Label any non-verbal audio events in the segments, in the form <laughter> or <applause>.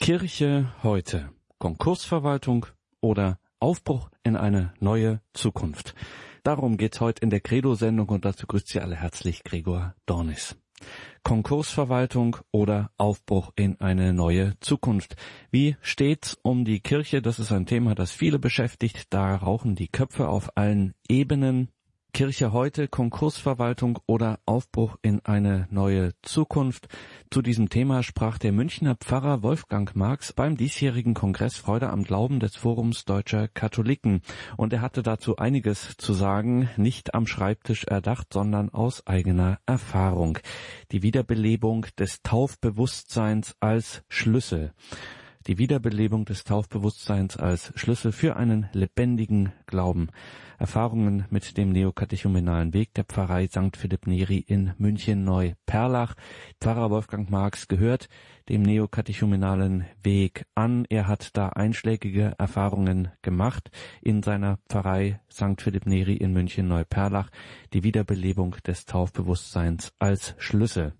Kirche heute. Konkursverwaltung oder Aufbruch in eine neue Zukunft. Darum geht's heute in der Credo-Sendung und dazu grüßt Sie alle herzlich Gregor Dornis. Konkursverwaltung oder Aufbruch in eine neue Zukunft. Wie steht's um die Kirche? Das ist ein Thema, das viele beschäftigt. Da rauchen die Köpfe auf allen Ebenen. Kirche heute, Konkursverwaltung oder Aufbruch in eine neue Zukunft. Zu diesem Thema sprach der Münchner Pfarrer Wolfgang Marx beim diesjährigen Kongress Freude am Glauben des Forums Deutscher Katholiken. Und er hatte dazu einiges zu sagen, nicht am Schreibtisch erdacht, sondern aus eigener Erfahrung. Die Wiederbelebung des Taufbewusstseins als Schlüssel die Wiederbelebung des Taufbewusstseins als Schlüssel für einen lebendigen Glauben. Erfahrungen mit dem neokatechumenalen Weg der Pfarrei St. Philipp Neri in München Neu-Perlach. Pfarrer Wolfgang Marx gehört dem neokatechumenalen Weg an. Er hat da einschlägige Erfahrungen gemacht in seiner Pfarrei St. Philipp Neri in München Neu-Perlach. Die Wiederbelebung des Taufbewusstseins als Schlüssel.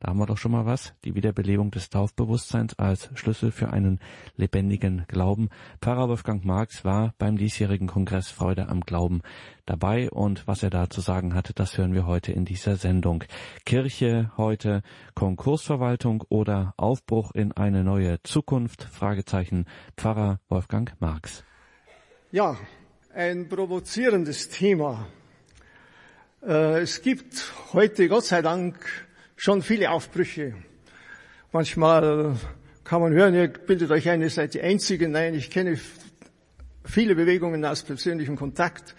Da haben wir doch schon mal was. Die Wiederbelebung des Taufbewusstseins als Schlüssel für einen lebendigen Glauben. Pfarrer Wolfgang Marx war beim diesjährigen Kongress Freude am Glauben dabei und was er da zu sagen hatte, das hören wir heute in dieser Sendung. Kirche heute, Konkursverwaltung oder Aufbruch in eine neue Zukunft? Fragezeichen. Pfarrer Wolfgang Marx. Ja, ein provozierendes Thema. Äh, es gibt heute, Gott sei Dank, schon viele Aufbrüche. Manchmal kann man hören, ihr bildet euch ein, ihr seid die Einzigen. Nein, ich kenne viele Bewegungen aus persönlichem Kontakt.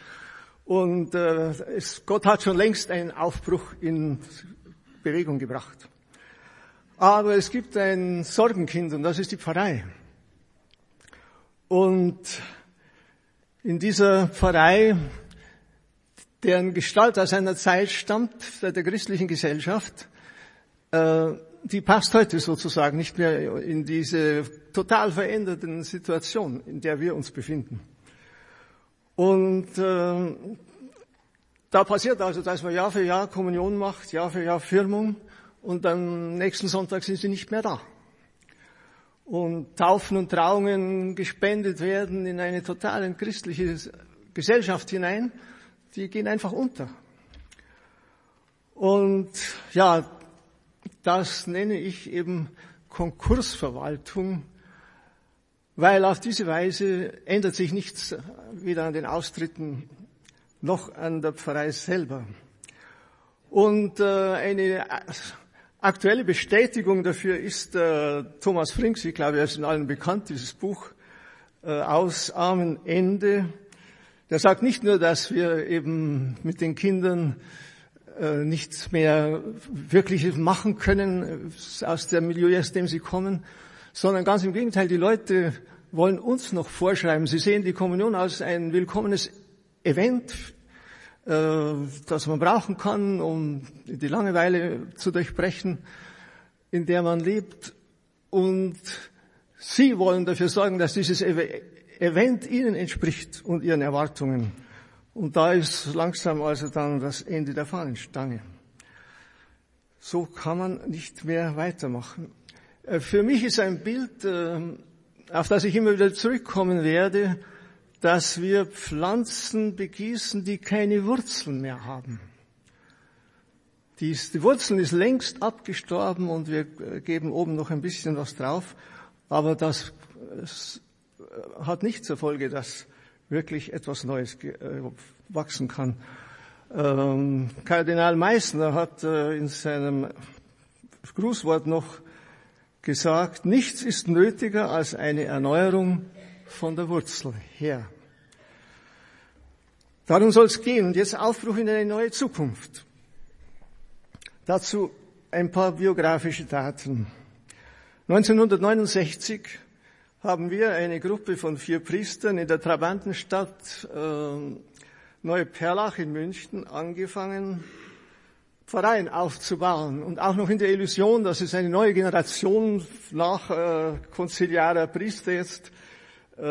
Und äh, es, Gott hat schon längst einen Aufbruch in Bewegung gebracht. Aber es gibt ein Sorgenkind und das ist die Pfarrei. Und in dieser Pfarrei, deren Gestalt aus einer Zeit stammt, der christlichen Gesellschaft, die passt heute sozusagen nicht mehr in diese total veränderten Situation, in der wir uns befinden. Und äh, da passiert also, dass man Jahr für Jahr Kommunion macht, Jahr für Jahr Firmung und am nächsten Sonntag sind sie nicht mehr da. Und Taufen und Trauungen gespendet werden in eine total christliche Gesellschaft hinein, die gehen einfach unter. Und ja, das nenne ich eben Konkursverwaltung, weil auf diese Weise ändert sich nichts weder an den Austritten noch an der Pfarrei selber. Und äh, eine aktuelle Bestätigung dafür ist äh, Thomas Frings, ich glaube, er ist in allen bekannt, dieses Buch äh, Aus armen Ende. Der sagt nicht nur, dass wir eben mit den Kindern nichts mehr Wirkliches machen können äh, aus dem Milieu, aus dem sie kommen, sondern ganz im Gegenteil, die Leute wollen uns noch vorschreiben. Sie sehen die Kommunion als ein willkommenes Event, äh, das man brauchen kann, um die Langeweile zu durchbrechen, in der man lebt. Und Sie wollen dafür sorgen, dass dieses Event Ihnen entspricht und Ihren Erwartungen. Und da ist langsam also dann das Ende der Fahnenstange. So kann man nicht mehr weitermachen. Äh, für mich ist ein Bild, äh, auf das ich immer wieder zurückkommen werde, dass wir Pflanzen begießen, die keine Wurzeln mehr haben. Die, die Wurzeln ist längst abgestorben und wir äh, geben oben noch ein bisschen was drauf, aber das hat nicht zur Folge, dass wirklich etwas Neues äh, wachsen kann. Ähm, Kardinal Meissner hat äh, in seinem Grußwort noch gesagt, nichts ist nötiger als eine Erneuerung von der Wurzel her. Darum soll es gehen und jetzt Aufbruch in eine neue Zukunft. Dazu ein paar biografische Daten. 1969 haben wir eine Gruppe von vier Priestern in der Trabantenstadt äh, Neuperlach in München angefangen, Pfarreien aufzubauen und auch noch in der Illusion, dass es eine neue Generation nach äh, konziliarer Priester jetzt äh,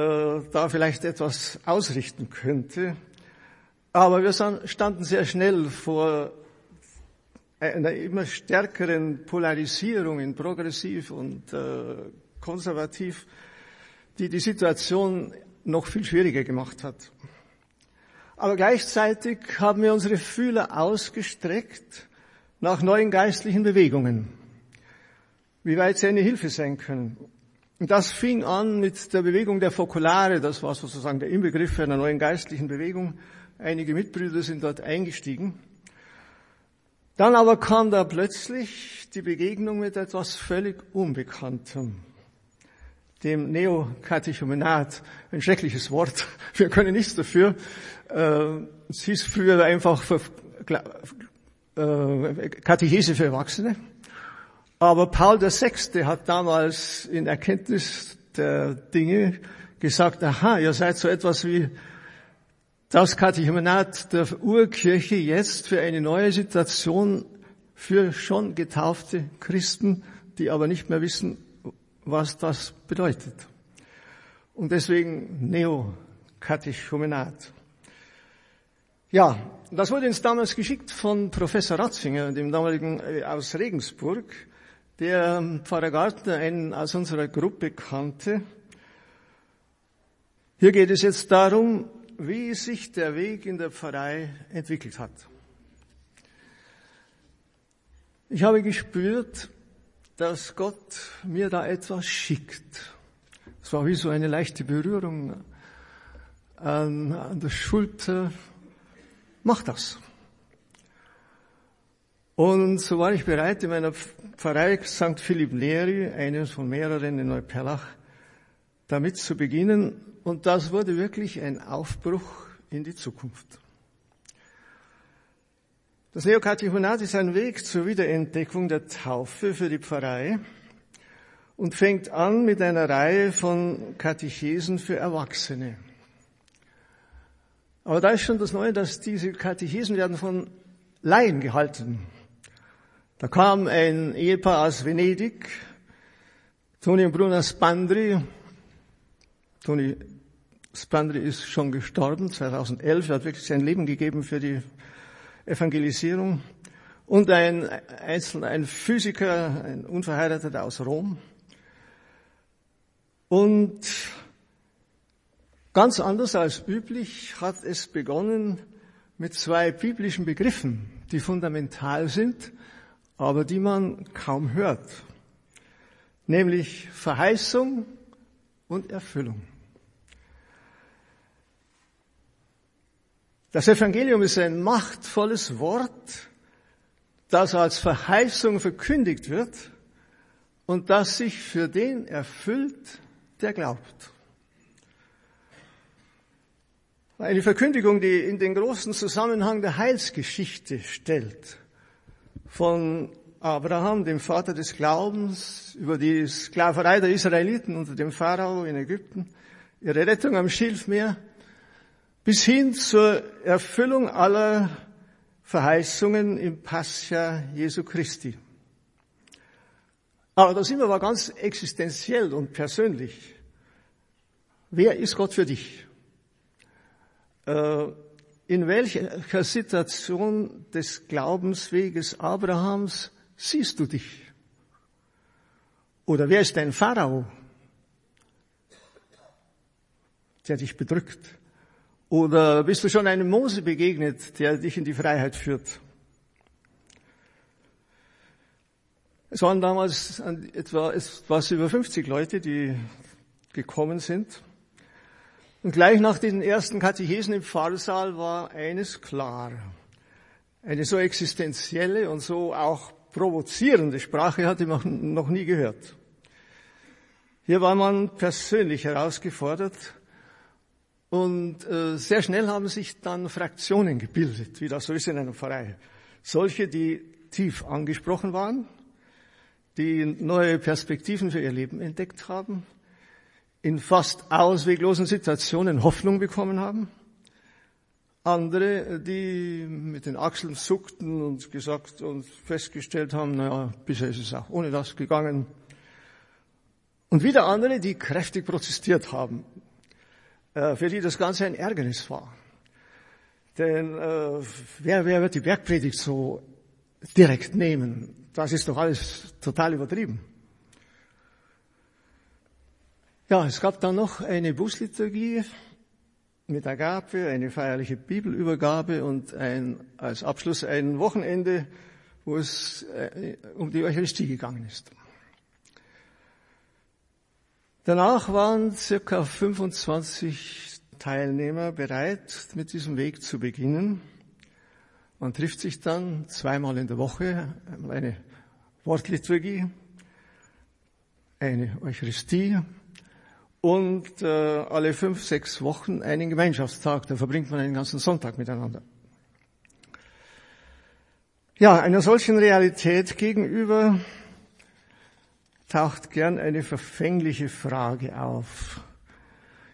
da vielleicht etwas ausrichten könnte. Aber wir standen sehr schnell vor einer immer stärkeren Polarisierung in progressiv und äh, konservativ, die die Situation noch viel schwieriger gemacht hat. Aber gleichzeitig haben wir unsere Fühler ausgestreckt nach neuen geistlichen Bewegungen, wie weit sie eine Hilfe sein können. Und das fing an mit der Bewegung der Fokulare, das war sozusagen der Inbegriff einer neuen geistlichen Bewegung. Einige Mitbrüder sind dort eingestiegen. Dann aber kam da plötzlich die Begegnung mit etwas völlig Unbekanntem, dem Neokatechumenat, ein schreckliches Wort, wir können nichts dafür. Äh, es hieß früher einfach äh, Katechese für Erwachsene. Aber Paul VI. hat damals in Erkenntnis der Dinge gesagt, aha, ihr seid so etwas wie das Katechumenat der Urkirche jetzt für eine neue Situation für schon getaufte Christen, die aber nicht mehr wissen, was das bedeutet. Und deswegen Neokatechumenat. Ja, das wurde uns damals geschickt von Professor Ratzinger, dem damaligen äh, aus Regensburg der ähm, Pfarrer Gartner einen aus unserer Gruppe kannte. Hier geht es jetzt darum, wie sich der Weg in der Pfarrei entwickelt hat. Ich habe gespürt, dass Gott mir da etwas schickt. Es war wie so eine leichte Berührung an, an der Schulter. Mach das. Und so war ich bereit, in meiner Pfarrei St. Philipp Neri, eines von mehreren in Neuperlach, damit zu beginnen. Und das wurde wirklich ein Aufbruch in die Zukunft. Das Neokatechonat ist ein Weg zur Wiederentdeckung der Taufe für die Pfarrei und fängt an mit einer Reihe von Katechesen für Erwachsene. Aber da ist schon das Neue, dass diese Katechesen werden von Laien gehalten. Da kam ein Ehepaar aus Venedig, Toni und Bruno Spandri. Toni Spandri ist schon gestorben, 2011. Er hat wirklich sein Leben gegeben für die Evangelisierung. Und ein Einzelner, ein Physiker, ein Unverheirateter aus Rom. Und ganz anders als üblich hat es begonnen mit zwei biblischen Begriffen, die fundamental sind aber die man kaum hört, nämlich Verheißung und Erfüllung. Das Evangelium ist ein machtvolles Wort, das als Verheißung verkündigt wird und das sich für den erfüllt, der glaubt. Eine Verkündigung, die in den großen Zusammenhang der Heilsgeschichte stellt. Von Abraham, dem Vater des Glaubens, über die Sklaverei der Israeliten unter dem Pharao in Ägypten, ihre Rettung am Schilfmeer, bis hin zur Erfüllung aller Verheißungen im Pascha Jesu Christi. Aber da sind wir aber ganz existenziell und persönlich. Wer ist Gott für dich? Äh, in welcher Situation des Glaubensweges Abrahams siehst du dich? Oder wer ist dein Pharao, der dich bedrückt? Oder bist du schon einem Mose begegnet, der dich in die Freiheit führt? Es waren damals etwa etwas über 50 Leute, die gekommen sind. Und gleich nach den ersten Katechesen im Pfarrsaal war eines klar. Eine so existenzielle und so auch provozierende Sprache hatte man noch nie gehört. Hier war man persönlich herausgefordert und äh, sehr schnell haben sich dann Fraktionen gebildet, wie das so ist in einer Pfarrei. Solche, die tief angesprochen waren, die neue Perspektiven für ihr Leben entdeckt haben in fast ausweglosen Situationen Hoffnung bekommen haben. Andere, die mit den Achseln zuckten und gesagt und festgestellt haben, naja, bisher ist es auch ohne das gegangen. Und wieder andere, die kräftig protestiert haben, für die das Ganze ein Ärgernis war. Denn äh, wer, wer wird die Bergpredigt so direkt nehmen? Das ist doch alles total übertrieben. Ja, es gab dann noch eine Busliturgie mit Agape, eine feierliche Bibelübergabe und ein, als Abschluss ein Wochenende, wo es äh, um die Eucharistie gegangen ist. Danach waren circa 25 Teilnehmer bereit, mit diesem Weg zu beginnen. Man trifft sich dann zweimal in der Woche, eine Wortliturgie, eine Eucharistie und äh, alle fünf, sechs Wochen einen Gemeinschaftstag. Da verbringt man einen ganzen Sonntag miteinander. Ja, einer solchen Realität gegenüber taucht gern eine verfängliche Frage auf.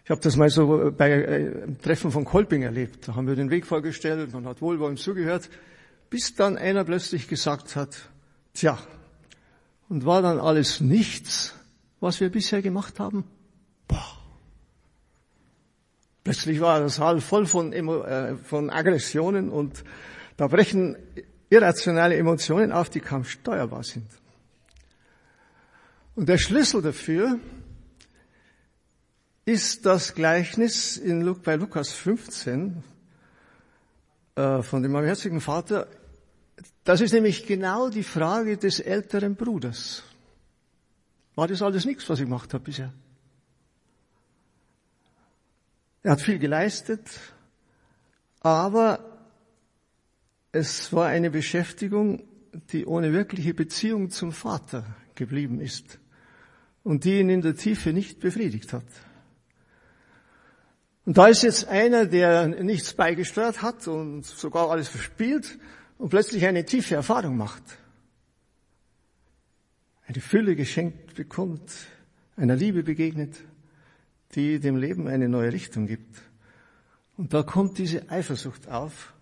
Ich habe das mal so bei äh, einem Treffen von Kolping erlebt. Da haben wir den Weg vorgestellt, man hat wohlwollend zugehört, bis dann einer plötzlich gesagt hat, tja, und war dann alles nichts, was wir bisher gemacht haben? Boah. Plötzlich war der Saal voll von, äh, von Aggressionen und da brechen irrationale Emotionen auf, die kaum steuerbar sind. Und der Schlüssel dafür ist das Gleichnis in, bei Lukas 15 äh, von dem barmherzigen Vater. Das ist nämlich genau die Frage des älteren Bruders. War das alles nichts, was ich gemacht habe bisher? Er hat viel geleistet, aber es war eine Beschäftigung, die ohne wirkliche Beziehung zum Vater geblieben ist und die ihn in der Tiefe nicht befriedigt hat. Und da ist jetzt einer, der nichts beigesteuert hat und sogar alles verspielt und plötzlich eine tiefe Erfahrung macht. Eine Fülle geschenkt bekommt, einer Liebe begegnet, die dem Leben eine neue Richtung gibt. Und da kommt diese Eifersucht auf,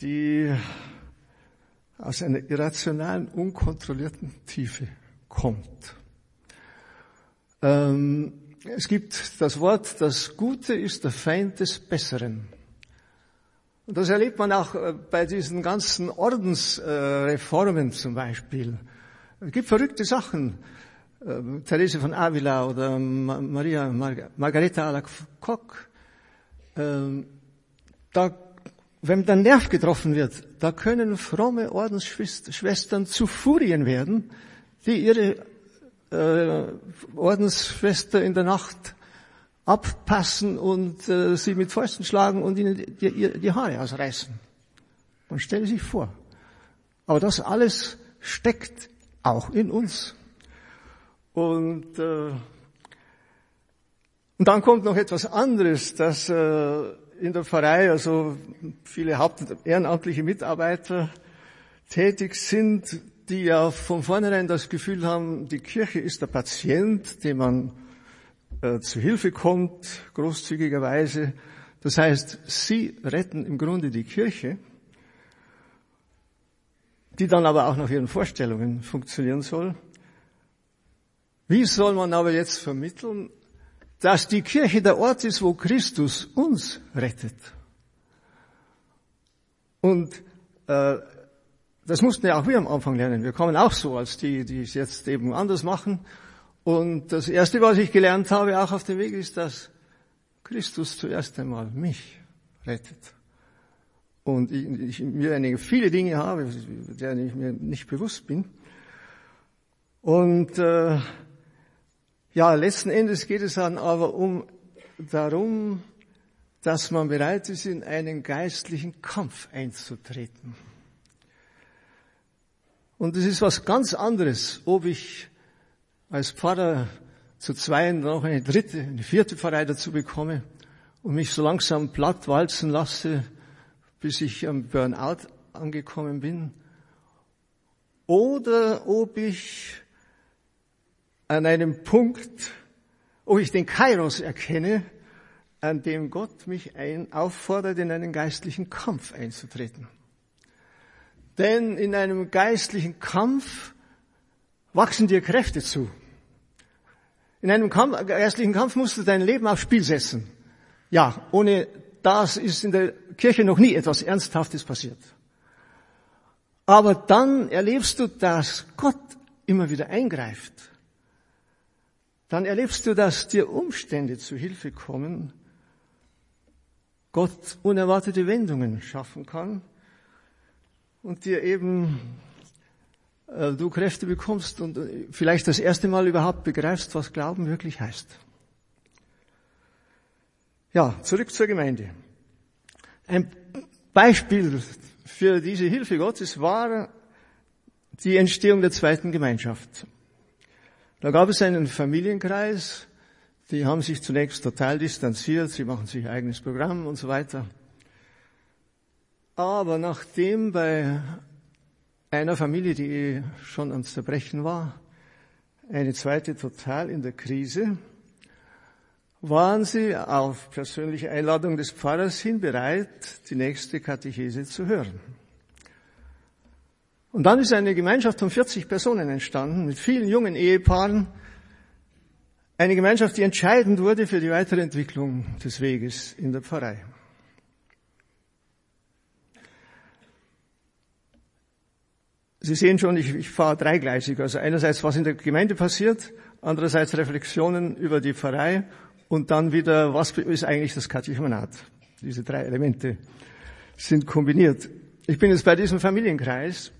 die aus einer irrationalen, unkontrollierten Tiefe kommt. Ähm, es gibt das Wort, das Gute ist der Feind des Besseren. Und das erlebt man auch äh, bei diesen ganzen Ordensreformen zum Beispiel. Es gibt verrückte Sachen. Äh, Therese von Avila oder Maria Margareta Alacoque. Ähm, da, wenn der Nerv getroffen wird, da können fromme Ordensschwestern zu Furien werden, die ihre äh, Ordensschwester in der Nacht abpassen und äh, sie mit Fäusten schlagen und ihnen die, die, die Haare ausreißen. Man stelle sich vor. Aber das alles steckt auch in uns. Und, äh, und dann kommt noch etwas anderes, dass äh, in der Pfarrei also viele haupt- ehrenamtliche Mitarbeiter tätig sind, die ja von vornherein das Gefühl haben, die Kirche ist der Patient, dem man äh, zu Hilfe kommt, großzügigerweise. Das heißt, sie retten im Grunde die Kirche, die dann aber auch nach ihren Vorstellungen funktionieren soll. Wie soll man aber jetzt vermitteln, dass die Kirche der Ort ist, wo Christus uns rettet? Und äh, das mussten ja auch wir am Anfang lernen. Wir kommen auch so als die, die es jetzt eben anders machen. Und das Erste, was ich gelernt habe, auch auf dem Weg, ist, dass Christus zuerst einmal mich rettet. Und ich, ich mir einige viele Dinge habe, deren ich mir nicht bewusst bin. Und äh, ja, letzten Endes geht es dann aber um darum, dass man bereit ist, in einen geistlichen Kampf einzutreten. Und es ist was ganz anderes, ob ich als Pfarrer zu zweien noch eine dritte, eine vierte Pfarrei dazu bekomme und mich so langsam platt walzen lasse, bis ich am Burnout angekommen bin, oder ob ich an einem Punkt, ob ich den Kairos erkenne, an dem Gott mich ein, auffordert, in einen geistlichen Kampf einzutreten. Denn in einem geistlichen Kampf wachsen dir Kräfte zu. In einem Kampf, geistlichen Kampf musst du dein Leben aufs Spiel setzen. Ja, ohne das ist in der Kirche noch nie etwas Ernsthaftes passiert. Aber dann erlebst du, dass Gott immer wieder eingreift. dann erlebst du, dass dir Umstände zu Hilfe kommen, Gott unerwartete Wendungen schaffen kann und dir eben äh, du Kräfte bekommst und äh, vielleicht das erste Mal überhaupt begreifst, was Glauben wirklich heißt. Ja, zurück zur Gemeinde. Ein Beispiel für diese Hilfe Gottes war die Entstehung der zweiten Gemeinschaft. Da gab es einen Familienkreis, die haben sich zunächst total distanziert, sie machen sich eigenes Programm und so weiter. Aber nachdem bei einer Familie, die schon ans Zerbrechen war, eine zweite total in der Krise, waren sie auf persönliche Einladung des Pfarrers hin bereit, die nächste Katechese zu hören. Und dann ist eine Gemeinschaft von 40 Personen entstanden, mit vielen jungen Ehepaaren. Eine Gemeinschaft, die entscheidend wurde für die weitere Entwicklung des Weges in der Pfarrei. Sie sehen schon, ich, ich fahre dreigleisig. Also einerseits, was in der Gemeinde passiert, andererseits Reflexionen über die Pfarrei und dann wieder, was ist eigentlich das Katechumenat? Diese drei Elemente sind kombiniert. Ich bin jetzt bei diesem Familienkreis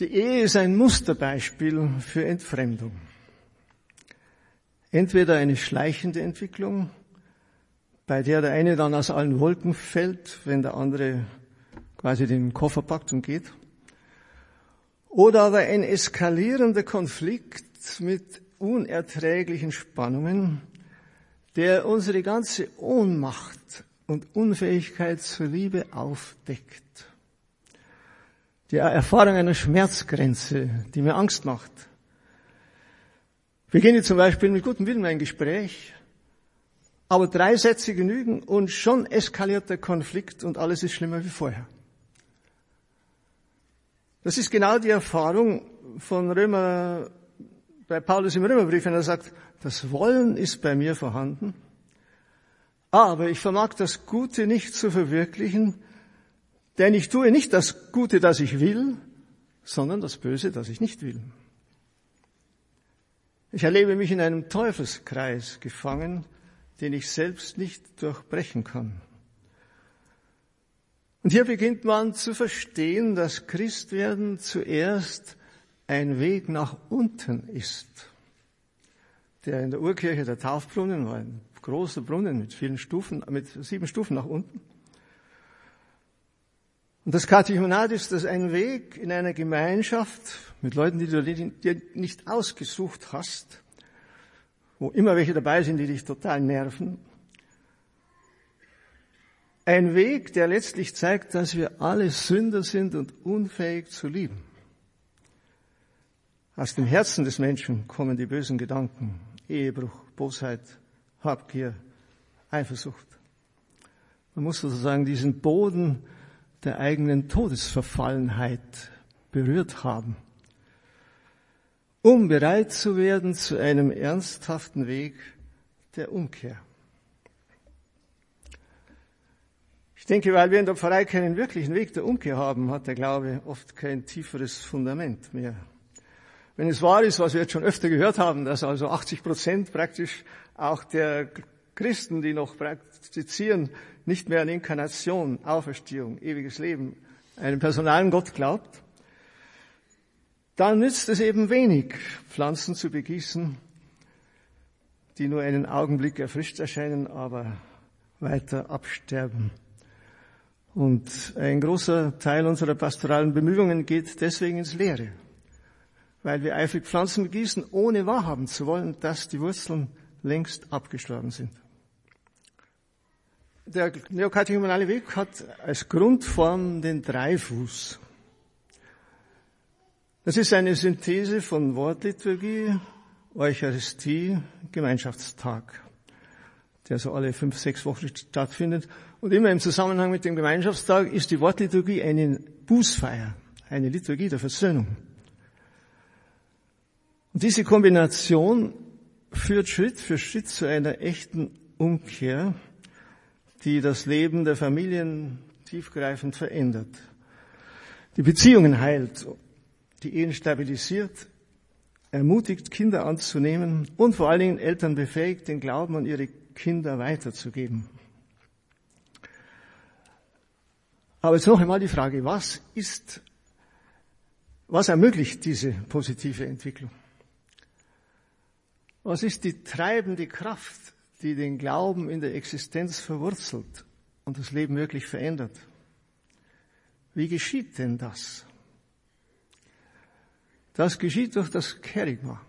die Ehe ist ein Musterbeispiel für Entfremdung. Entweder eine schleichende Entwicklung, bei der der eine dann aus allen Wolken fällt, wenn der andere quasi den Koffer packt und geht, oder aber ein eskalierender Konflikt mit unerträglichen Spannungen, der unsere ganze Ohnmacht und Unfähigkeit zur Liebe aufdeckt die Erfahrung einer Schmerzgrenze, die mir Angst macht. Beginne zum Beispiel mit gutem Willen ein Gespräch, aber drei Sätze genügen und schon eskaliert der Konflikt und alles ist schlimmer wie vorher. Das ist genau die Erfahrung von Römer, bei Paulus im Römerbrief, wenn er sagt, das Wollen ist bei mir vorhanden, aber ich vermag das Gute nicht zu verwirklichen, denn ich tue nicht das Gute, das ich will, sondern das Böse, das ich nicht will. Ich erlebe mich in einem Teufelskreis gefangen, den ich selbst nicht durchbrechen kann. Und hier beginnt man zu verstehen, dass Christwerden zuerst ein Weg nach unten ist. Der in der Urkirche der Taufbrunnen war ein großer Brunnen mit vielen Stufen, mit sieben Stufen nach unten. Und das Katechumenat ist das ein Weg in einer Gemeinschaft mit Leuten, die du dir nicht ausgesucht hast, wo immer welche dabei sind, die dich total nerven. Ein Weg, der letztlich zeigt, dass wir alle Sünder sind und unfähig zu lieben. Aus dem Herzen des Menschen kommen die bösen Gedanken, Ehebruch, Bosheit, Habgier, Eifersucht. Man muss sozusagen diesen Boden der eigenen Todesverfallenheit berührt haben, um bereit zu werden zu einem ernsthaften Weg der Umkehr. Ich denke, weil wir in der Pfarrei keinen wirklichen Weg der Umkehr haben, hat der Glaube oft kein tieferes Fundament mehr. Wenn es wahr ist, was wir jetzt schon öfter gehört haben, dass also 80 Prozent praktisch auch der Christen, die noch praktizieren, nicht mehr an Inkarnation, Auferstehung, ewiges Leben, einen personalen Gott glaubt, dann nützt es eben wenig, Pflanzen zu begießen, die nur einen Augenblick erfrischt erscheinen, aber weiter absterben. Und ein großer Teil unserer pastoralen Bemühungen geht deswegen ins Leere, weil wir eifrig Pflanzen begießen, ohne wahrhaben zu wollen, dass die Wurzeln längst abgestorben sind. Der neokatechumenale Weg hat als Grundform den Dreifuß. Das ist eine Synthese von Wortliturgie, Eucharistie, Gemeinschaftstag, der so alle fünf, sechs Wochen stattfindet. Und immer im Zusammenhang mit dem Gemeinschaftstag ist die Wortliturgie eine Bußfeier, eine Liturgie der Versöhnung. Und diese Kombination führt Schritt für Schritt zu einer echten Umkehr die das Leben der Familien tiefgreifend verändert. Die Beziehungen heilt, die Ehen stabilisiert, ermutigt, Kinder anzunehmen und vor allen Dingen Eltern befähigt, den Glauben an ihre Kinder weiterzugeben. Aber jetzt noch einmal die Frage, was ist, was ermöglicht diese positive Entwicklung? Was ist die treibende Kraft, die den Glauben in der Existenz verwurzelt und das Leben wirklich verändert? Wie geschieht denn das? Das geschieht durch das Kerigma.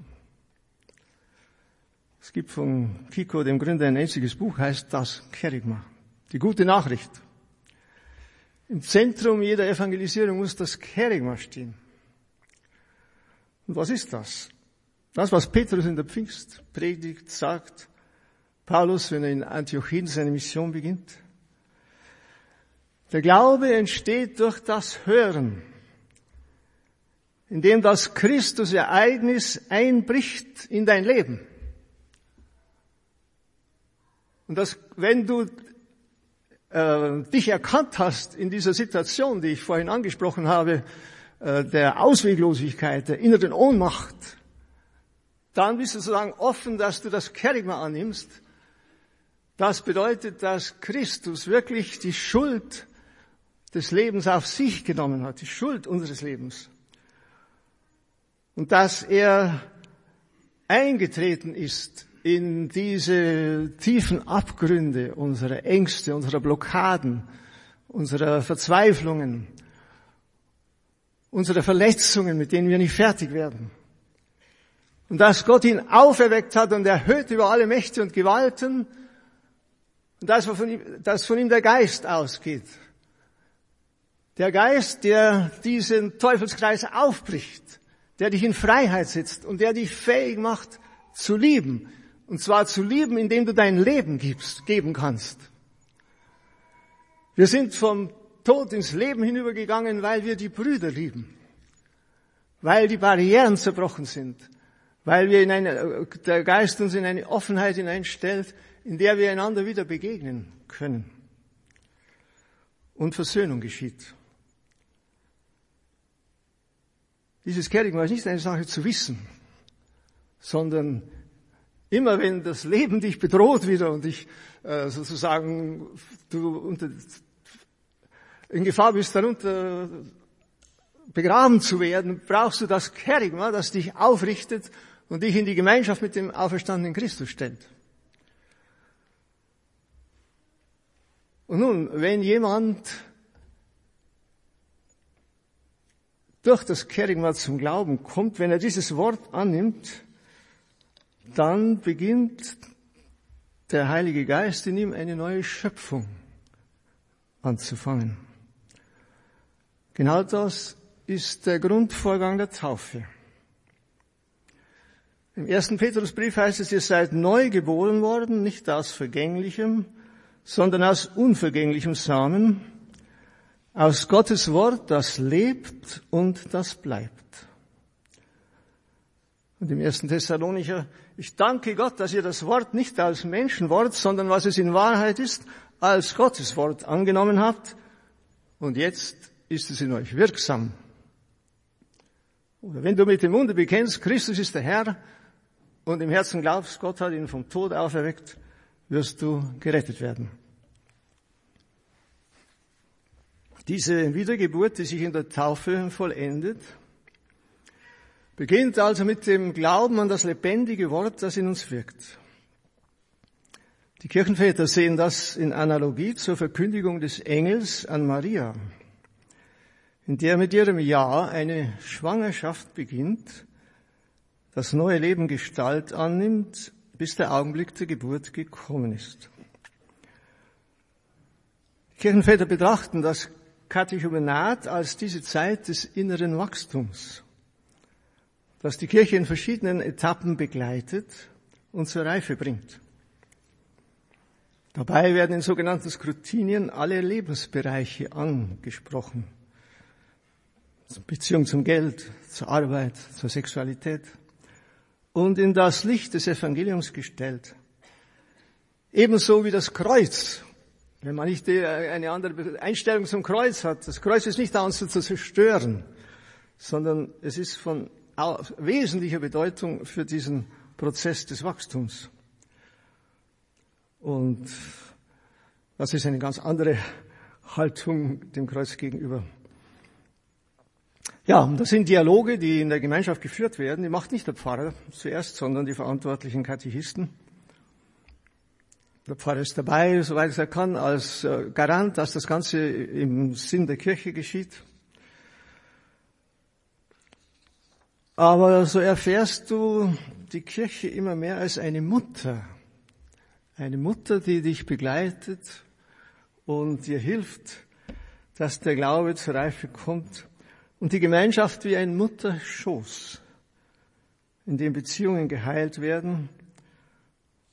Es gibt von Kiko, dem Gründer, ein einziges Buch, heißt das Kerigma. Die gute Nachricht. Im Zentrum jeder Evangelisierung muss das Kerigma stehen. Und was ist das? Das, was Petrus in der Pfingstpredigt sagt, Paulus, wenn er in Antiochien seine Mission beginnt. Der Glaube entsteht durch das Hören, indem das Christus-Ereignis einbricht in dein Leben. Und dass, wenn du äh, dich erkannt hast in dieser Situation, die ich vorhin angesprochen habe, äh, der Ausweglosigkeit, der inneren Ohnmacht, dann bist du sozusagen offen, dass du das Kerigma annimmst. Das bedeutet, dass Christus wirklich die Schuld des Lebens auf sich genommen hat, die Schuld unseres Lebens. Und dass er eingetreten ist in diese tiefen Abgründe unserer Ängste, unserer Blockaden, unserer Verzweiflungen, unserer Verletzungen, mit denen wir nicht fertig werden. Und dass Gott ihn auferweckt hat und erhöht über alle Mächte und Gewalten, und dass von ihm, dass von ihm der Geist ausgeht. Der Geist, der diesen Teufelskreis aufbricht, der dich in Freiheit setzt und der dich fähig macht zu lieben, und zwar zu lieben, indem du dein Leben gibst, geben kannst. Wir sind vom Tod ins Leben hinübergegangen, weil wir die Brüder lieben. Weil die Barrieren zerbrochen sind. Weil wir in eine, der Geist uns in eine Offenheit hineinstellt, in der wir einander wieder begegnen können. Und Versöhnung geschieht. Dieses Kerigma ist nicht eine Sache zu wissen, sondern Immer wenn das Leben dich bedroht wieder und dich äh, sozusagen du unter, in Gefahr bist, darunter begraben zu werden, brauchst du das Kerigma, das dich aufrichtet und dich in die Gemeinschaft mit dem auferstandenen Christus stellt. Und nun, wenn jemand durch das Kerigma zum Glauben kommt, wenn er dieses Wort annimmt, dann beginnt der Heilige Geist in ihm eine neue Schöpfung anzufangen. Genau das ist der Grundvorgang der Taufe. Im ersten Petrusbrief heißt es, ihr seid neu geboren worden, nicht aus vergänglichem, sondern aus unvergänglichem Samen, aus Gottes Wort, das lebt und das bleibt. Und im ersten Thessalonicher ich danke Gott, dass ihr das Wort nicht als Menschenwort, sondern was es in Wahrheit ist, als Gottes Wort angenommen habt. Und jetzt ist es in euch wirksam. Oder wenn du mit dem Munde bekennst, Christus ist der Herr und im Herzen glaubst, Gott hat ihn vom Tod auferweckt, wirst du gerettet werden. Diese Wiedergeburt, die sich in der Taufe vollendet, Beginnt also mit dem Glauben an das lebendige Wort, das in uns wirkt. Die Kirchenväter sehen das in Analogie zur Verkündigung des Engels an Maria, in der mit ihrem Ja eine Schwangerschaft beginnt, das neue Leben Gestalt annimmt, bis der Augenblick der Geburt gekommen ist. Die Kirchenväter betrachten das Katechumenat als diese Zeit des inneren Wachstums das die Kirche in verschiedenen Etappen begleitet und zur Reife bringt. Dabei werden in sogenannten Skrutinien alle Lebensbereiche angesprochen. Beziehung zum Geld, zur Arbeit, zur Sexualität und in das Licht des Evangeliums gestellt. Ebenso wie das Kreuz. Wenn man nicht eine andere Einstellung zum Kreuz hat. Das Kreuz ist nicht da, uns zu zerstören, sondern es ist von wesentlicher Bedeutung für diesen Prozess des Wachstums. Und das ist eine ganz andere Haltung dem Kreuz gegenüber. Ja, das sind Dialoge, die in der Gemeinschaft geführt werden. Die macht nicht der Pfarrer zuerst, sondern die verantwortlichen Katechisten. Der Pfarrer ist dabei, soweit er kann, als äh, Garant, dass das Ganze im Sinn der Kirche geschieht. Aber so erfährst du die Kirche immer mehr als eine Mutter. Eine Mutter, die dich begleitet und dir hilft, dass der Glaube zur Reife kommt. Und die Gemeinschaft wie ein Mutterschoß, in dem Beziehungen geheilt werden,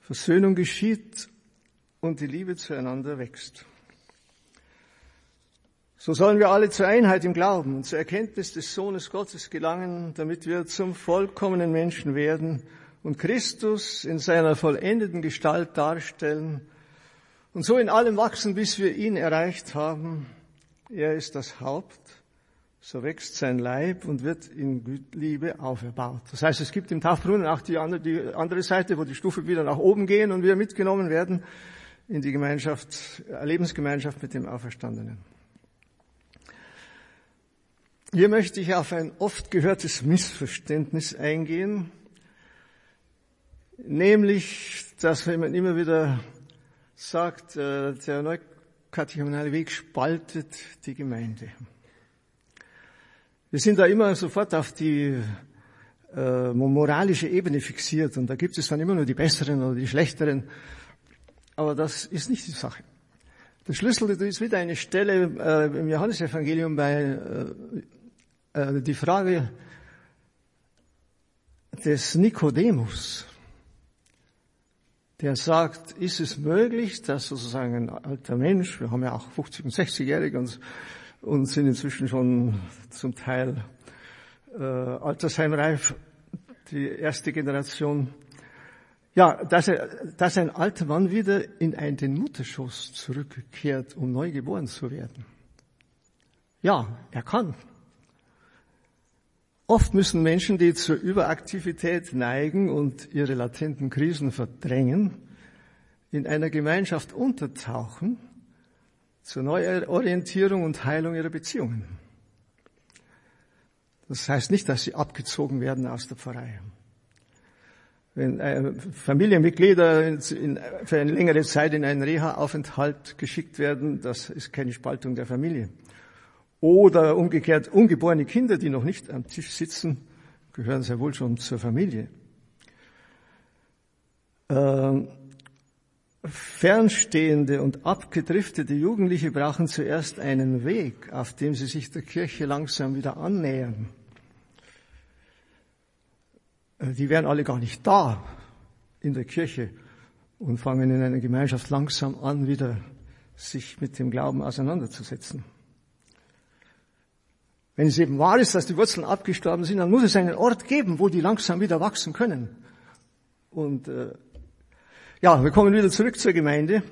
Versöhnung geschieht und die Liebe zueinander wächst. So sollen wir alle zur Einheit im Glauben und zur Erkenntnis des Sohnes Gottes gelangen, damit wir zum vollkommenen Menschen werden und Christus in seiner vollendeten Gestalt darstellen und so in allem wachsen, bis wir ihn erreicht haben. Er ist das Haupt, so wächst sein Leib und wird in Liebe auferbaut. Das heißt, es gibt im Taufbrunnen auch die andere, Seite, wo die Stufe wieder nach oben gehen und wir mitgenommen werden in die Gemeinschaft, Lebensgemeinschaft mit dem Auferstandenen. Hier möchte ich auf ein oft gehörtes Missverständnis eingehen, nämlich, dass wenn man immer wieder sagt, äh, der neukatechumenale Weg spaltet die Gemeinde. Wir sind da immer sofort auf die äh, moralische Ebene fixiert und da gibt es dann immer nur die Besseren oder die Schlechteren, aber das ist nicht die Sache. Der Schlüssel ist wieder eine Stelle äh, im Johannesevangelium bei äh, äh, die Frage des Nikodemus, der sagt, ist es möglich, dass sozusagen ein alter Mensch, wir haben ja auch 50- und 60-Jährige und, und sind inzwischen schon zum Teil äh, altersheimreif, die erste Generation, ja, dass, er, dass ein alter Mann wieder in einen, den Mutterschoß zurückkehrt, um neu geboren zu werden. Ja, er kann. Oft müssen Menschen, die zur Überaktivität neigen und ihre latenten Krisen verdrängen, in einer Gemeinschaft untertauchen zur Neuorientierung und Heilung ihrer Beziehungen. Das heißt nicht, dass sie abgezogen werden aus der Pfarrei. Wenn äh, Familienmitglieder für eine längere Zeit in einen Reha-Aufenthalt geschickt werden, das ist keine Spaltung der Familie. Oder umgekehrt, ungeborene Kinder, die noch nicht am Tisch sitzen, gehören sehr wohl schon zur Familie. Ähm, fernstehende und abgedriftete Jugendliche brauchen zuerst einen Weg, auf dem sie sich der Kirche langsam wieder annähern. Äh, die wären alle gar nicht da in der Kirche und fangen in einer Gemeinschaft langsam an, wieder sich mit dem Glauben auseinanderzusetzen. Wenn es eben wahr ist, dass die Wurzeln abgestorben sind, dann muss es einen Ort geben, wo die langsam wieder wachsen können. Und äh, ja, wir kommen wieder zurück zur Gemeinde.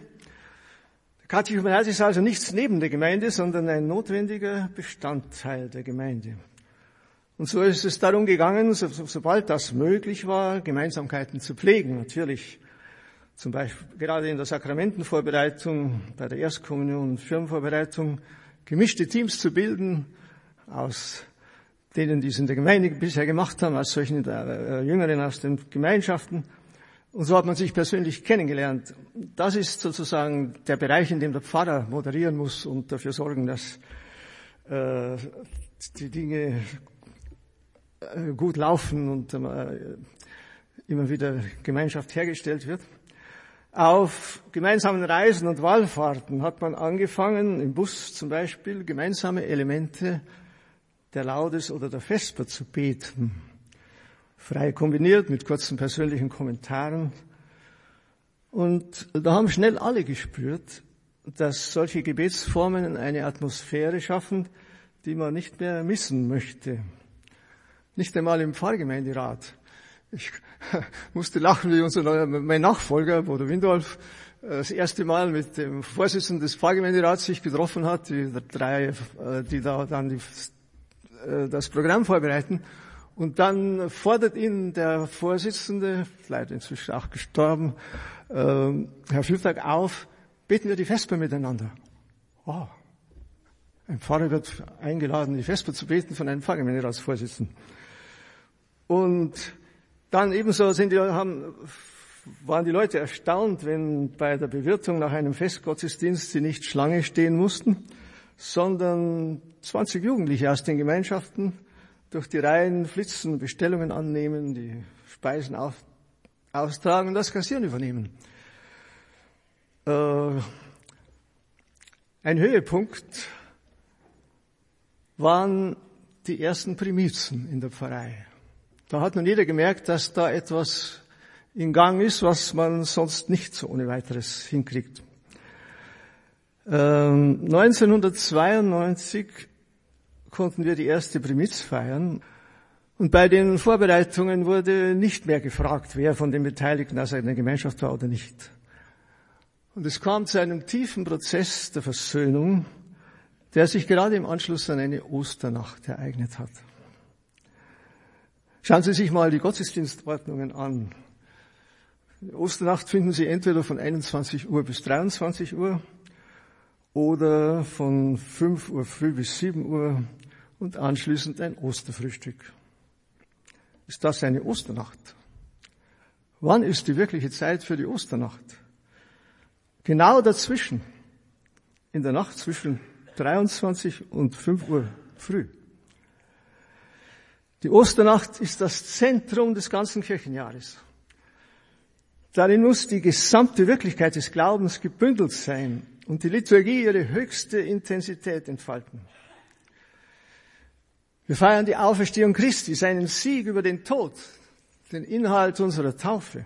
Der Katechumenat ist also nichts neben der Gemeinde, sondern ein notwendiger Bestandteil der Gemeinde. Und so ist es darum gegangen, so, so, sobald das möglich war, Gemeinsamkeiten zu pflegen. Natürlich zum Beispiel gerade in der Sakramentenvorbereitung, bei der Erstkommunion und Firmenvorbereitung, gemischte Teams zu bilden, aus denen, die es in der Gemeinde bisher gemacht haben, als solchen der äh, Jüngeren aus den Gemeinschaften. Und so hat man sich persönlich kennengelernt. Das ist sozusagen der Bereich, in dem der Pfarrer moderieren muss und dafür sorgen, dass äh, die Dinge äh, gut laufen und äh, immer wieder Gemeinschaft hergestellt wird. Auf gemeinsamen Reisen und Wallfahrten hat man angefangen, im Bus zum Beispiel, gemeinsame Elemente der Laudes oder der Vesper zu beten. Frei kombiniert mit kurzen persönlichen Kommentaren. Und da haben schnell alle gespürt, dass solche Gebetsformen eine Atmosphäre schaffen, die man nicht mehr missen möchte. Nicht einmal im Pfarrgemeinderat. Ich <laughs> musste lachen, wie unser, mein Nachfolger, Bodo Windolf, das erste Mal mit dem Vorsitzenden des Pfarrgemeinderats sich getroffen hat, die drei, die da dann die äh, das Programm vorbereiten. Und dann fordert ihn der Vorsitzende, leider inzwischen auch gestorben, äh, Herr Schultag auf, beten wir die Vesper miteinander. Oh. Ein Pfarrer wird eingeladen, die Vesper zu beten von einem Pfarrgemeinderatsvorsitzenden. Und dann ebenso sind die, haben, waren die Leute erstaunt, wenn bei der Bewirtung nach einem Festgottesdienst sie nicht Schlange stehen mussten, sondern 20 Jugendliche aus den Gemeinschaften durch die Reihen flitzen, Bestellungen annehmen, die Speisen auf, austragen und das Kassieren übernehmen. Äh, ein Höhepunkt waren die ersten Primizen in der Pfarrei. Da hat nun jeder gemerkt, dass da etwas in Gang ist, was man sonst nicht so ohne weiteres hinkriegt. Ähm, 1992 konnten wir die erste Primiz feiern. Und bei den Vorbereitungen wurde nicht mehr gefragt, wer von den Beteiligten aus einer Gemeinschaft war oder nicht. Und es kam zu einem tiefen Prozess der Versöhnung, der sich gerade im Anschluss an eine Osternacht ereignet hat. Schauen Sie sich mal die Gottesdienstordnungen an. Osternacht finden Sie entweder von 21 Uhr bis 23 Uhr oder von 5 Uhr früh bis 7 Uhr und anschließend ein Osterfrühstück. Ist das eine Osternacht? Wann ist die wirkliche Zeit für die Osternacht? Genau dazwischen, in der Nacht zwischen 23 und 5 Uhr früh. Die Osternacht ist das Zentrum des ganzen Kirchenjahres. Darin muss die gesamte Wirklichkeit des Glaubens gebündelt sein und die Liturgie ihre höchste Intensität entfalten. Wir feiern die Auferstehung Christi, seinen Sieg über den Tod, den Inhalt unserer Taufe.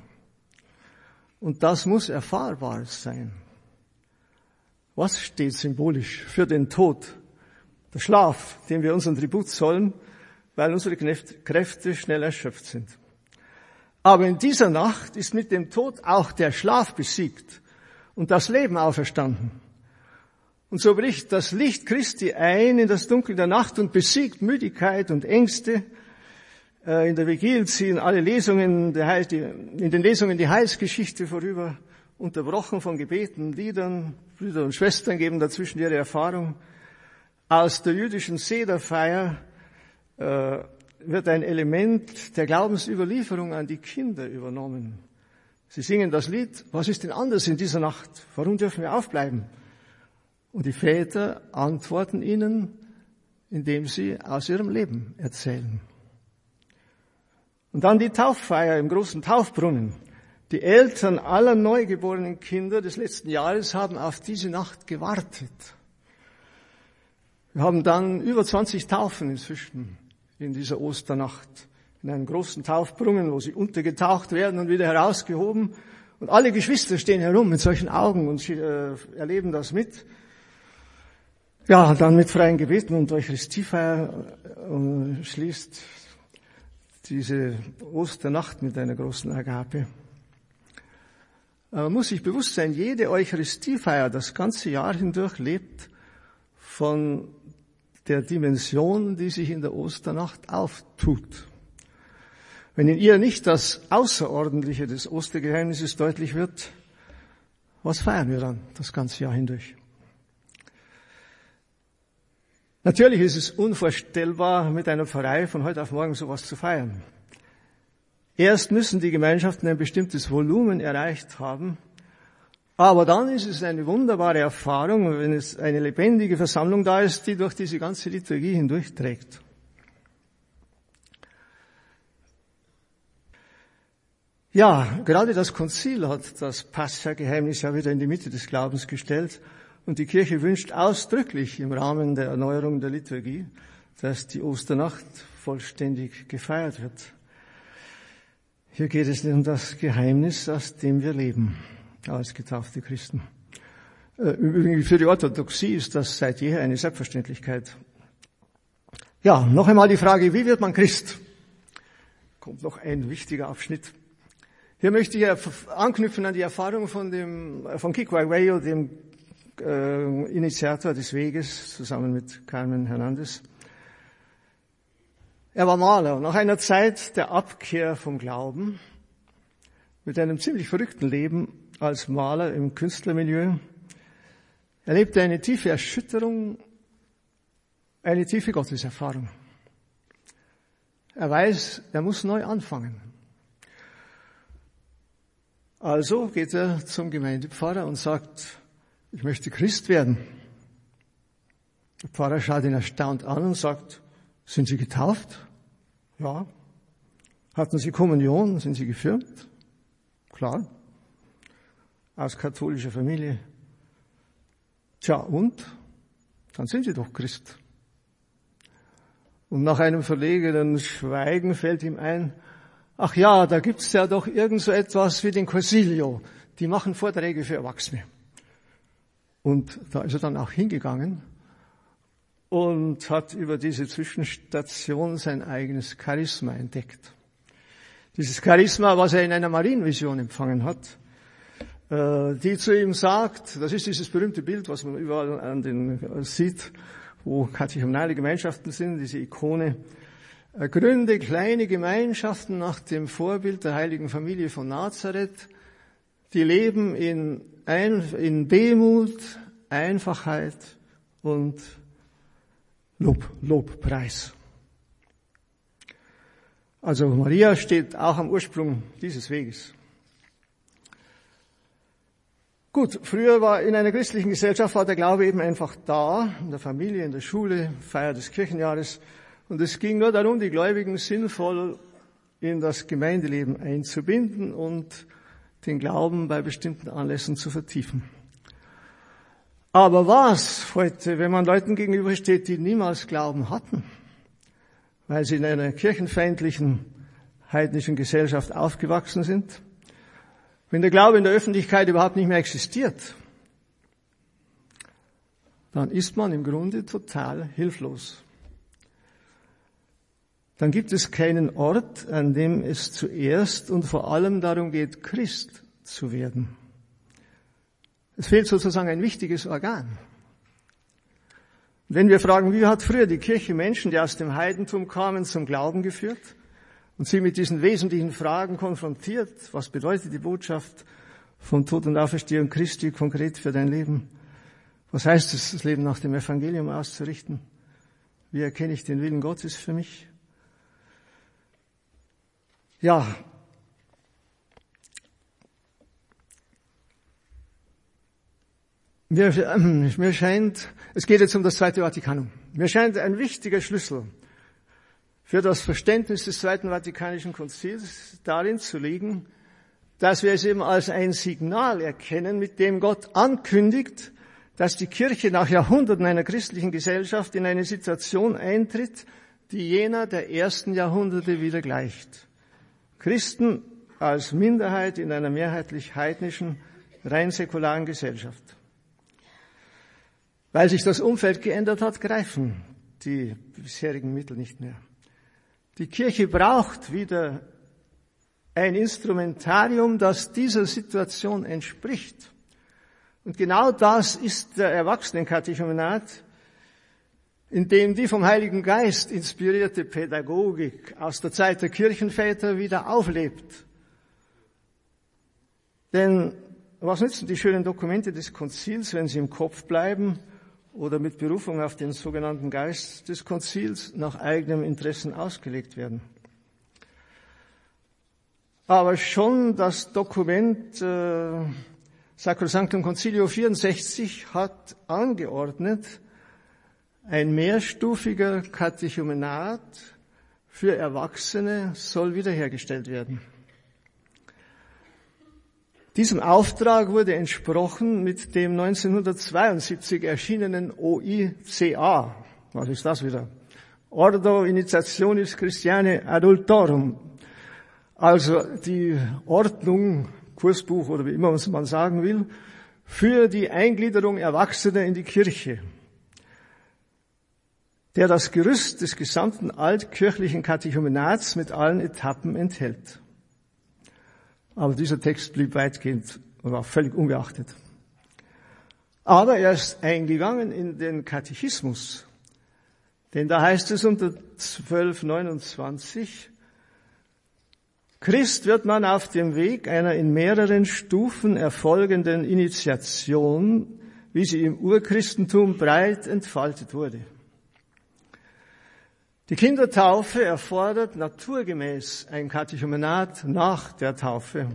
Und das muss erfahrbar sein. Was steht symbolisch für den Tod? Der Schlaf, den wir unseren Tribut zollen, weil unsere Kräfte schnell erschöpft sind. Aber in dieser Nacht ist mit dem Tod auch der Schlaf besiegt und das Leben auferstanden. Und so bricht das Licht Christi ein in das Dunkel der Nacht und besiegt Müdigkeit und Ängste. Äh, in der Vigil ziehen alle Lesungen, in den Lesungen die Heilsgeschichte vorüber, unterbrochen von Gebeten, Liedern. Brüder und Schwestern geben dazwischen ihre Erfahrung. Aus der jüdischen Sederfeier äh, wird ein Element der Glaubensüberlieferung an die Kinder übernommen. Sie singen das Lied, was ist denn anders in dieser Nacht? Warum dürfen wir aufbleiben? Und die Väter antworten ihnen, indem sie aus ihrem Leben erzählen. Und dann die Tauffeier im großen Taufbrunnen. Die Eltern aller neugeborenen Kinder des letzten Jahres haben auf diese Nacht gewartet. Wir haben dann über 20 Taufen inzwischen in dieser Osternacht. In einem großen Taufbrunnen, wo sie untergetaucht werden und wieder herausgehoben. Und alle Geschwister stehen herum mit solchen Augen und äh, erleben das mit. Ja, dann mit freien Gebeten und Eucharistiefeier äh, schließt diese Osternacht mit einer großen Agape. Man muss sich bewusst sein, jede Eucharistiefeier das ganze Jahr hindurch lebt von der Dimension, die sich in der Osternacht auftut. Wenn in ihr nicht das Außerordentliche des Ostergeheimnisses deutlich wird, was feiern wir dann das ganze Jahr hindurch? Natürlich ist es unvorstellbar, mit einer Pfarrei von heute auf morgen sowas zu feiern. Erst müssen die Gemeinschaften ein bestimmtes Volumen erreicht haben, aber dann ist es eine wunderbare Erfahrung, wenn es eine lebendige Versammlung da ist, die durch diese ganze Liturgie hindurchträgt. Ja, gerade das Konzil hat das Passa-Geheimnis ja wieder in die Mitte des Glaubens gestellt und die Kirche wünscht ausdrücklich im Rahmen der Erneuerung der Liturgie, dass die Osternacht vollständig gefeiert wird. Hier geht es um das Geheimnis, aus dem wir leben als getaufte Christen. Äh, übrigens für die Orthodoxie ist das seit jeher eine Selbstverständlichkeit. Ja, noch einmal die Frage, wie wird man Christ? Kommt noch ein wichtiger Abschnitt. Hier möchte ich anknüpfen an die Erfahrung von dem, von Kiko Aguayo, dem äh, Initiator des Weges zusammen mit Carmen Hernandez. Er war Maler. Nach einer Zeit der Abkehr vom Glauben, mit einem ziemlich verrückten Leben als Maler im Künstlermilieu, erlebte er eine tiefe Erschütterung, eine tiefe Gotteserfahrung. Er weiß, er muss neu anfangen. Also geht er zum Gemeindepfarrer und sagt, ich möchte Christ werden. Der Pfarrer schaut ihn erstaunt an und sagt, sind Sie getauft? Ja. Hatten Sie Kommunion? Sind Sie gefirmt? Klar. Aus katholischer Familie. Tja, und? Dann sind Sie doch Christ. Und nach einem verlegenen Schweigen fällt ihm ein, ach ja, da gibt's ja doch irgend so etwas wie den Corsilio. Die machen Vorträge für Erwachsene. Und da ist er dann auch hingegangen und hat über diese Zwischenstation sein eigenes Charisma entdeckt. Dieses Charisma, was er in einer Marienvision empfangen hat, äh, die zu ihm sagt, das ist dieses berühmte Bild, was man überall an den sieht, wo katechumenale Gemeinschaften sind, diese Ikone, Gründe kleine Gemeinschaften nach dem Vorbild der heiligen Familie von Nazareth, die leben in, ein, in Demut, Einfachheit und Lob, Lobpreis. Also Maria steht auch am Ursprung dieses Weges. Gut, früher war in einer christlichen Gesellschaft war der Glaube eben einfach da, in der Familie, in der Schule, Feier des Kirchenjahres. Und es ging nur darum, die Gläubigen sinnvoll in das Gemeindeleben einzubinden und den Glauben bei bestimmten Anlässen zu vertiefen. Aber was heute, wenn man Leuten gegenübersteht, die niemals Glauben hatten, weil sie in einer kirchenfeindlichen, heidnischen Gesellschaft aufgewachsen sind, wenn der Glaube in der Öffentlichkeit überhaupt nicht mehr existiert, dann ist man im Grunde total hilflos. Dann gibt es keinen Ort, an dem es zuerst und vor allem darum geht, Christ zu werden. Es fehlt sozusagen ein wichtiges Organ. Wenn wir fragen, wie hat früher die Kirche Menschen, die aus dem Heidentum kamen, zum Glauben geführt? und sie mit diesen wesentlichen Fragen konfrontiert. Was bedeutet die Botschaft von Tod und Auferstehung Christi konkret für dein Leben? Was heißt es, das Leben nach dem Evangelium auszurichten? Wie erkenne ich den Willen Gottes für mich? Ja. Mir, äh, <clears throat> mir scheint, es geht jetzt um das Zweite Vatikanum. Mir scheint ein wichtiger Schlüssel für das Verständnis des Zweiten Vatikanischen Konzils darin zu liegen, dass wir es eben als ein Signal erkennen, mit dem Gott ankündigt, dass die Kirche nach Jahrhunderten einer christlichen Gesellschaft in eine Situation eintritt, die jener der ersten Jahrhunderte wieder gleicht. Christen als Minderheit in einer mehrheitlich heidnischen, rein säkularen Gesellschaft. Weil sich das Umfeld geändert hat, greifen die bisherigen Mittel nicht mehr. Die Kirche braucht wieder ein Instrumentarium, das dieser Situation entspricht. Und genau das ist der Erwachsenenkatechumenat, in dem die vom Heiligen Geist inspirierte Pädagogik aus der Zeit der Kirchenväter wieder auflebt. Denn was nützen die schönen Dokumente des Konzils, wenn sie im Kopf bleiben oder mit Berufung auf den sogenannten Geist des Konzils nach eigenem Interessen ausgelegt werden. Aber schon das Dokument äh, Sacrosanctum Concilio 64 hat angeordnet, ein mehrstufiger Katechumenat für Erwachsene soll wiederhergestellt werden. Diesem Auftrag wurde entsprochen mit dem 1972 erschienenen OICA. Was ist das wieder? Ordo Initiationis Christiane Adultorum. Also die Ordnung, Kursbuch oder wie immer man sagen will, für die Eingliederung Erwachsener in die Kirche, der das Gerüst des gesamten altkirchlichen Katechumenats mit allen Etappen enthält. Aber dieser Text blieb weitgehend und war völlig unbeachtet. Aber er ist eingegangen in den Katechismus Denn da heißt es unter 1229, Christ wird man auf dem Weg einer in mehreren Stufen erfolgenden Initiation, wie sie im Urchristentum breit entfaltet wurde. Die Kindertaufe erfordert naturgemäß ein Katechumenat nach der Taufe.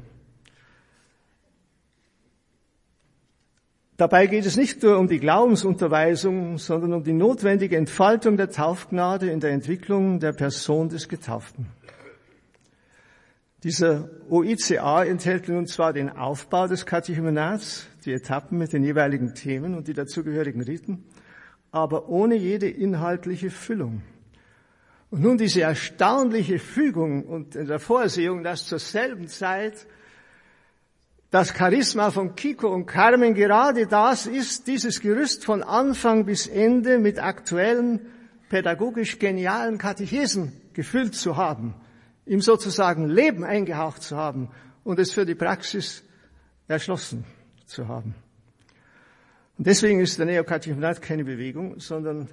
Dabei geht es nicht nur um die Glaubensunterweisung, sondern um die notwendige Entfaltung der Taufgnade in der Entwicklung der Person des Getauften. Dieser OICA enthält nun zwar den Aufbau des Katechumenats, die Etappen mit den jeweiligen Themen und die dazugehörigen Riten, aber ohne jede inhaltliche Füllung. Und nun diese erstaunliche Fügung und in der Vorsehung, dass zur selben Zeit das Charisma von Kiko und Carmen gerade das ist, dieses Gerüst von Anfang bis Ende mit aktuellen, pädagogisch genialen Katechesen gefüllt zu haben ihm sozusagen Leben eingehaucht zu haben und es für die Praxis erschlossen zu haben. Und deswegen ist der Neokatechumenat keine Bewegung, sondern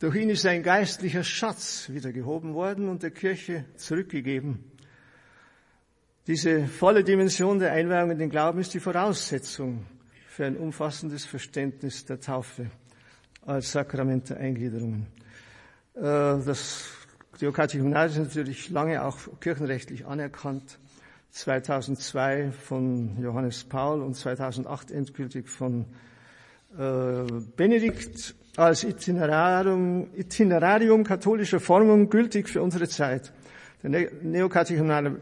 durch ihn ist ein geistlicher Schatz wieder gehoben worden und der Kirche zurückgegeben. Diese volle Dimension der Einweihung in den Glauben ist die Voraussetzung für ein umfassendes Verständnis der Taufe als Sakrament der Eingliederungen. Äh, das Theokratie-Gymnasium ist natürlich lange auch kirchenrechtlich anerkannt. 2002 von Johannes Paul und 2008 endgültig von Benedikt als Itinerarium, Itinerarium katholischer Formung gültig für unsere Zeit. Der neokatechumnale,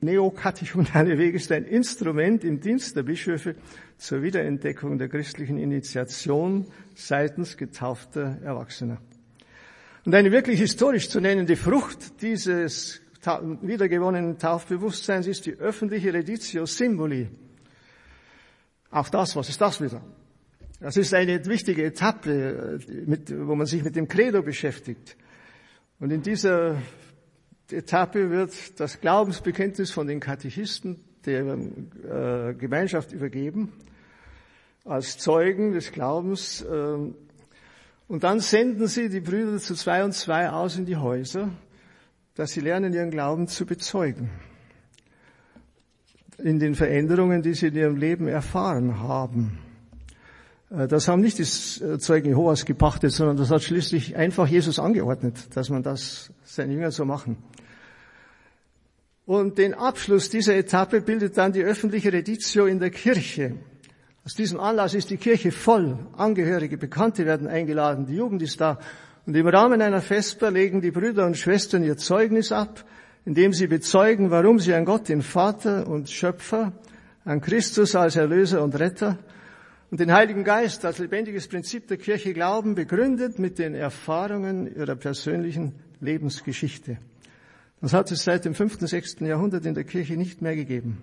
neokatechumnale Weg ist ein Instrument im Dienst der Bischöfe zur Wiederentdeckung der christlichen Initiation seitens getaufter Erwachsener. Und eine wirklich historisch zu nennende Frucht dieses wiedergewonnenen Taufbewusstseins ist die öffentliche Reditio Symboli. Auch das, was ist das wieder? Das ist eine wichtige Etappe, mit, wo man sich mit dem Credo beschäftigt. Und in dieser Etappe wird das Glaubensbekenntnis von den Katechisten der äh, Gemeinschaft übergeben, als Zeugen des Glaubens äh, und dann senden sie die Brüder zu zwei und zwei aus in die Häuser, dass sie lernen, ihren Glauben zu bezeugen. In den Veränderungen, die sie in ihrem Leben erfahren haben. Äh, das haben nicht die äh, Zeugen Jehovas gepachtet, sondern das hat schließlich einfach Jesus angeordnet, dass man das seinen Jüngern so machen. Und den Abschluss dieser Etappe bildet dann die öffentliche Reditio in der Kirche. Aus diesem Anlass ist die Kirche voll. Angehörige, Bekannte werden eingeladen, die Jugend ist da. Und im Rahmen einer Vesper legen die Brüder und Schwestern ihr Zeugnis ab, indem sie bezeugen, warum sie an Gott, den Vater und Schöpfer, an Christus als Erlöser und Retter und den Heiligen Geist als lebendiges Prinzip der Kirche glauben, begründet mit den Erfahrungen ihrer persönlichen Lebensgeschichte. Das hat es seit dem fünften, sechsten Jahrhundert in der Kirche nicht mehr gegeben.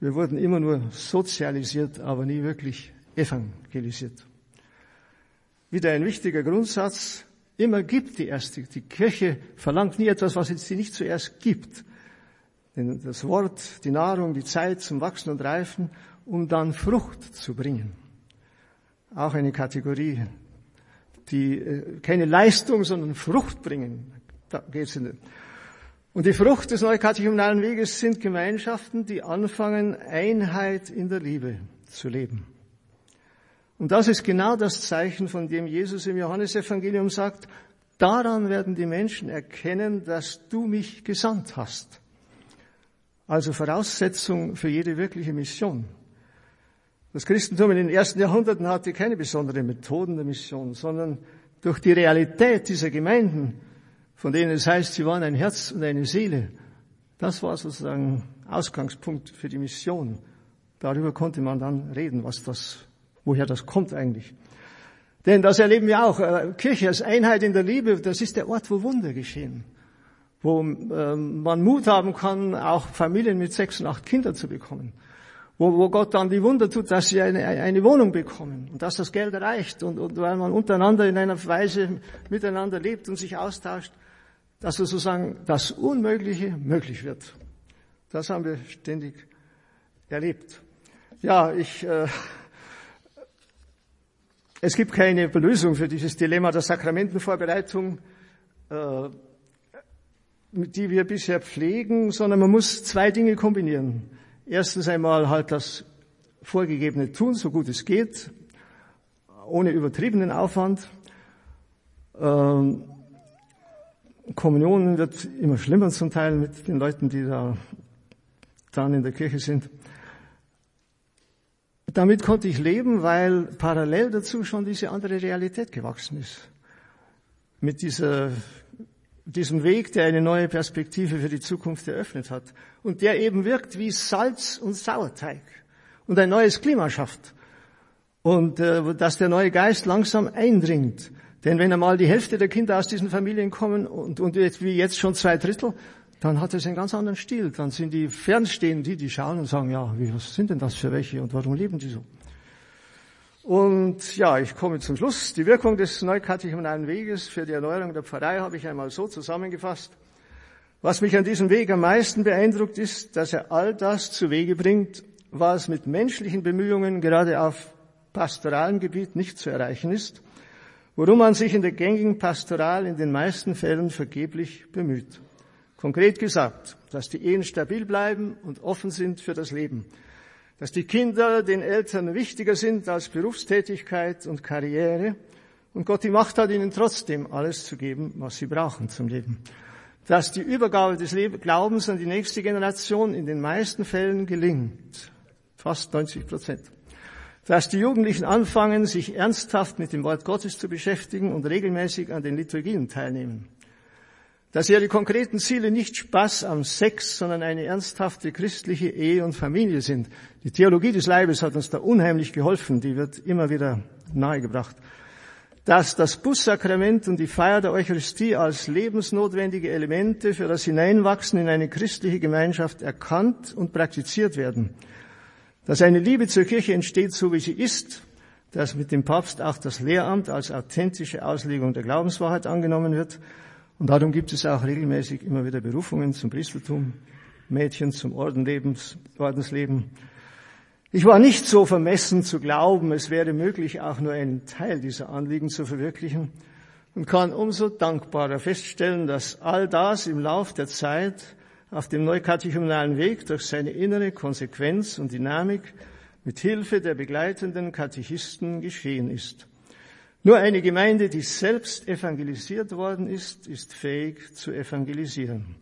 Wir wurden immer nur sozialisiert, aber nie wirklich evangelisiert. Wieder ein wichtiger Grundsatz. Immer gibt die erste. Die Kirche verlangt nie etwas, was sie nicht zuerst gibt. Denn das Wort, die Nahrung, die Zeit zum Wachsen und Reifen, um dann Frucht zu bringen. Auch eine Kategorie, die äh, keine Leistung, sondern Frucht bringen. Da geht's in und die Frucht des neukatechumenalen Weges sind Gemeinschaften, die anfangen, Einheit in der Liebe zu leben. Und das ist genau das Zeichen, von dem Jesus im Johannesevangelium sagt, daran werden die Menschen erkennen, dass du mich gesandt hast. Also Voraussetzung für jede wirkliche Mission. Das Christentum in den ersten Jahrhunderten hatte keine besonderen Methoden der Mission, sondern durch die Realität dieser Gemeinden von denen es heißt, sie waren ein Herz und eine Seele. Das war sozusagen Ausgangspunkt für die Mission. Darüber konnte man dann reden, was das, woher das kommt eigentlich. Denn das erleben wir auch. Äh, Kirche als Einheit in der Liebe, das ist der Ort, wo Wunder geschehen. Wo ähm, man Mut haben kann, auch Familien mit sechs und acht Kindern zu bekommen. Wo, wo Gott dann die Wunder tut, dass sie eine, eine Wohnung bekommen und dass das Geld reicht und, und weil man untereinander in einer Weise miteinander lebt und sich austauscht dass sozusagen das Unmögliche möglich wird. Das haben wir ständig erlebt. Ja, ich äh, Es gibt keine Lösung für dieses Dilemma der Sakramentenvorbereitung, äh, die wir bisher pflegen, sondern man muss zwei Dinge kombinieren. Erstens einmal halt das vorgegebene tun, so gut es geht, ohne übertriebenen Aufwand. Ähm, Kommunion wird immer schlimmer zum Teil mit den Leuten, die da dann in der Kirche sind. Damit konnte ich leben, weil parallel dazu schon diese andere Realität gewachsen ist. Mit dieser, diesem Weg, der eine neue Perspektive für die Zukunft eröffnet hat und der eben wirkt wie Salz und Sauerteig und ein neues Klima schafft und äh, dass der neue Geist langsam eindringt. Denn wenn einmal die Hälfte der Kinder aus diesen Familien kommen und, und jetzt, wie jetzt schon zwei Drittel, dann hat es einen ganz anderen Stil. Dann sind die Fernstehenden, die, die schauen und sagen, ja, wie, was sind denn das für welche und warum leben die so? Und ja, ich komme zum Schluss. Die Wirkung des neukatechumenalen Weges für die Erneuerung der Pfarrei habe ich einmal so zusammengefasst. Was mich an diesem Weg am meisten beeindruckt ist, dass er all das zu Wege bringt, was mit menschlichen Bemühungen gerade auf pastoralem Gebiet nicht zu erreichen ist, worum man sich in der gängigen Pastoral in den meisten Fällen vergeblich bemüht. Konkret gesagt, dass die Ehen stabil bleiben und offen sind für das Leben, dass die Kinder den Eltern wichtiger sind als Berufstätigkeit und Karriere und Gott die Macht hat, ihnen trotzdem alles zu geben, was sie brauchen zum Leben. Dass die Übergabe des Glaubens an die nächste Generation in den meisten Fällen gelingt, fast 90 Prozent dass die Jugendlichen anfangen, sich ernsthaft mit dem Wort Gottes zu beschäftigen und regelmäßig an den Liturgien teilnehmen. Dass ihre konkreten Ziele nicht Spaß am Sex, sondern eine ernsthafte christliche Ehe und Familie sind. Die Theologie des Leibes hat uns da unheimlich geholfen, die wird immer wieder nahegebracht. Dass das Bussakrament und die Feier der Eucharistie als lebensnotwendige Elemente für das Hineinwachsen in eine christliche Gemeinschaft erkannt und praktiziert werden dass eine Liebe zur Kirche entsteht, so wie sie ist, dass mit dem Papst auch das Lehramt als authentische Auslegung der Glaubenswahrheit angenommen wird. Und darum gibt es auch regelmäßig immer wieder Berufungen zum Priestertum, Mädchen zum Ordenlebens, Ordensleben. Ich war nicht so vermessen zu glauben, es wäre möglich, auch nur einen Teil dieser Anliegen zu verwirklichen und kann umso dankbarer feststellen, dass all das im Lauf der Zeit auf dem neukatechumenalen Weg durch seine innere Konsequenz und Dynamik mit Hilfe der begleitenden Katechisten geschehen ist. Nur eine Gemeinde, die selbst evangelisiert worden ist, ist fähig zu evangelisieren.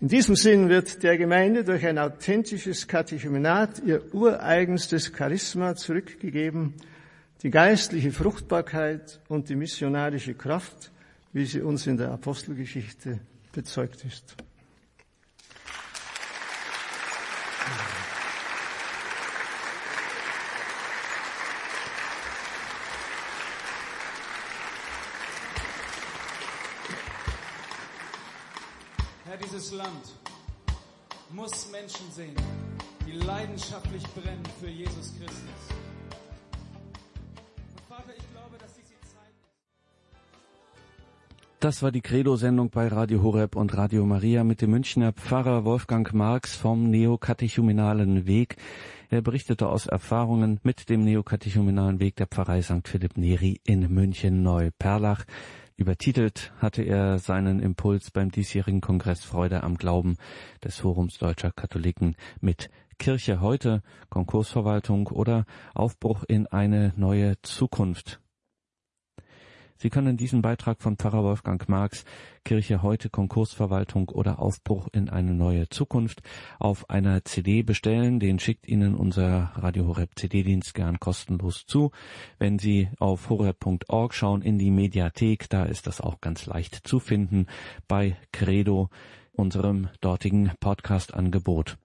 In diesem Sinn wird der Gemeinde durch ein authentisches Katechumenat ihr ureigenstes Charisma zurückgegeben, die geistliche Fruchtbarkeit und die missionarische Kraft, wie sie uns in der Apostelgeschichte bezeugt ist. dieses Land muss Menschen sehen, die leidenschaftlich brennen für Jesus Christus. Und Vater, ich glaube, dass diese Zeit. Das war die Credo-Sendung bei Radio Horeb und Radio Maria mit dem Münchner Pfarrer Wolfgang Marx vom Neokatechumenalen Weg. Er berichtete aus Erfahrungen mit dem Neokatechumenalen Weg der Pfarrei St. Philipp Neri in München Neuperlach. Übertitelt hatte er seinen Impuls beim diesjährigen Kongress Freude am Glauben des Forums Deutscher Katholiken mit Kirche heute, Konkursverwaltung oder Aufbruch in eine neue Zukunft. Sie können diesen Beitrag von Pfarrer Wolfgang Marx, Kirche heute, Konkursverwaltung oder Aufbruch in eine neue Zukunft auf einer CD bestellen. Den schickt Ihnen unser Radio Horeb CD-Dienst gern kostenlos zu. Wenn Sie auf horeb.org schauen in die Mediathek, da ist das auch ganz leicht zu finden bei Credo, unserem dortigen Podcast-Angebot.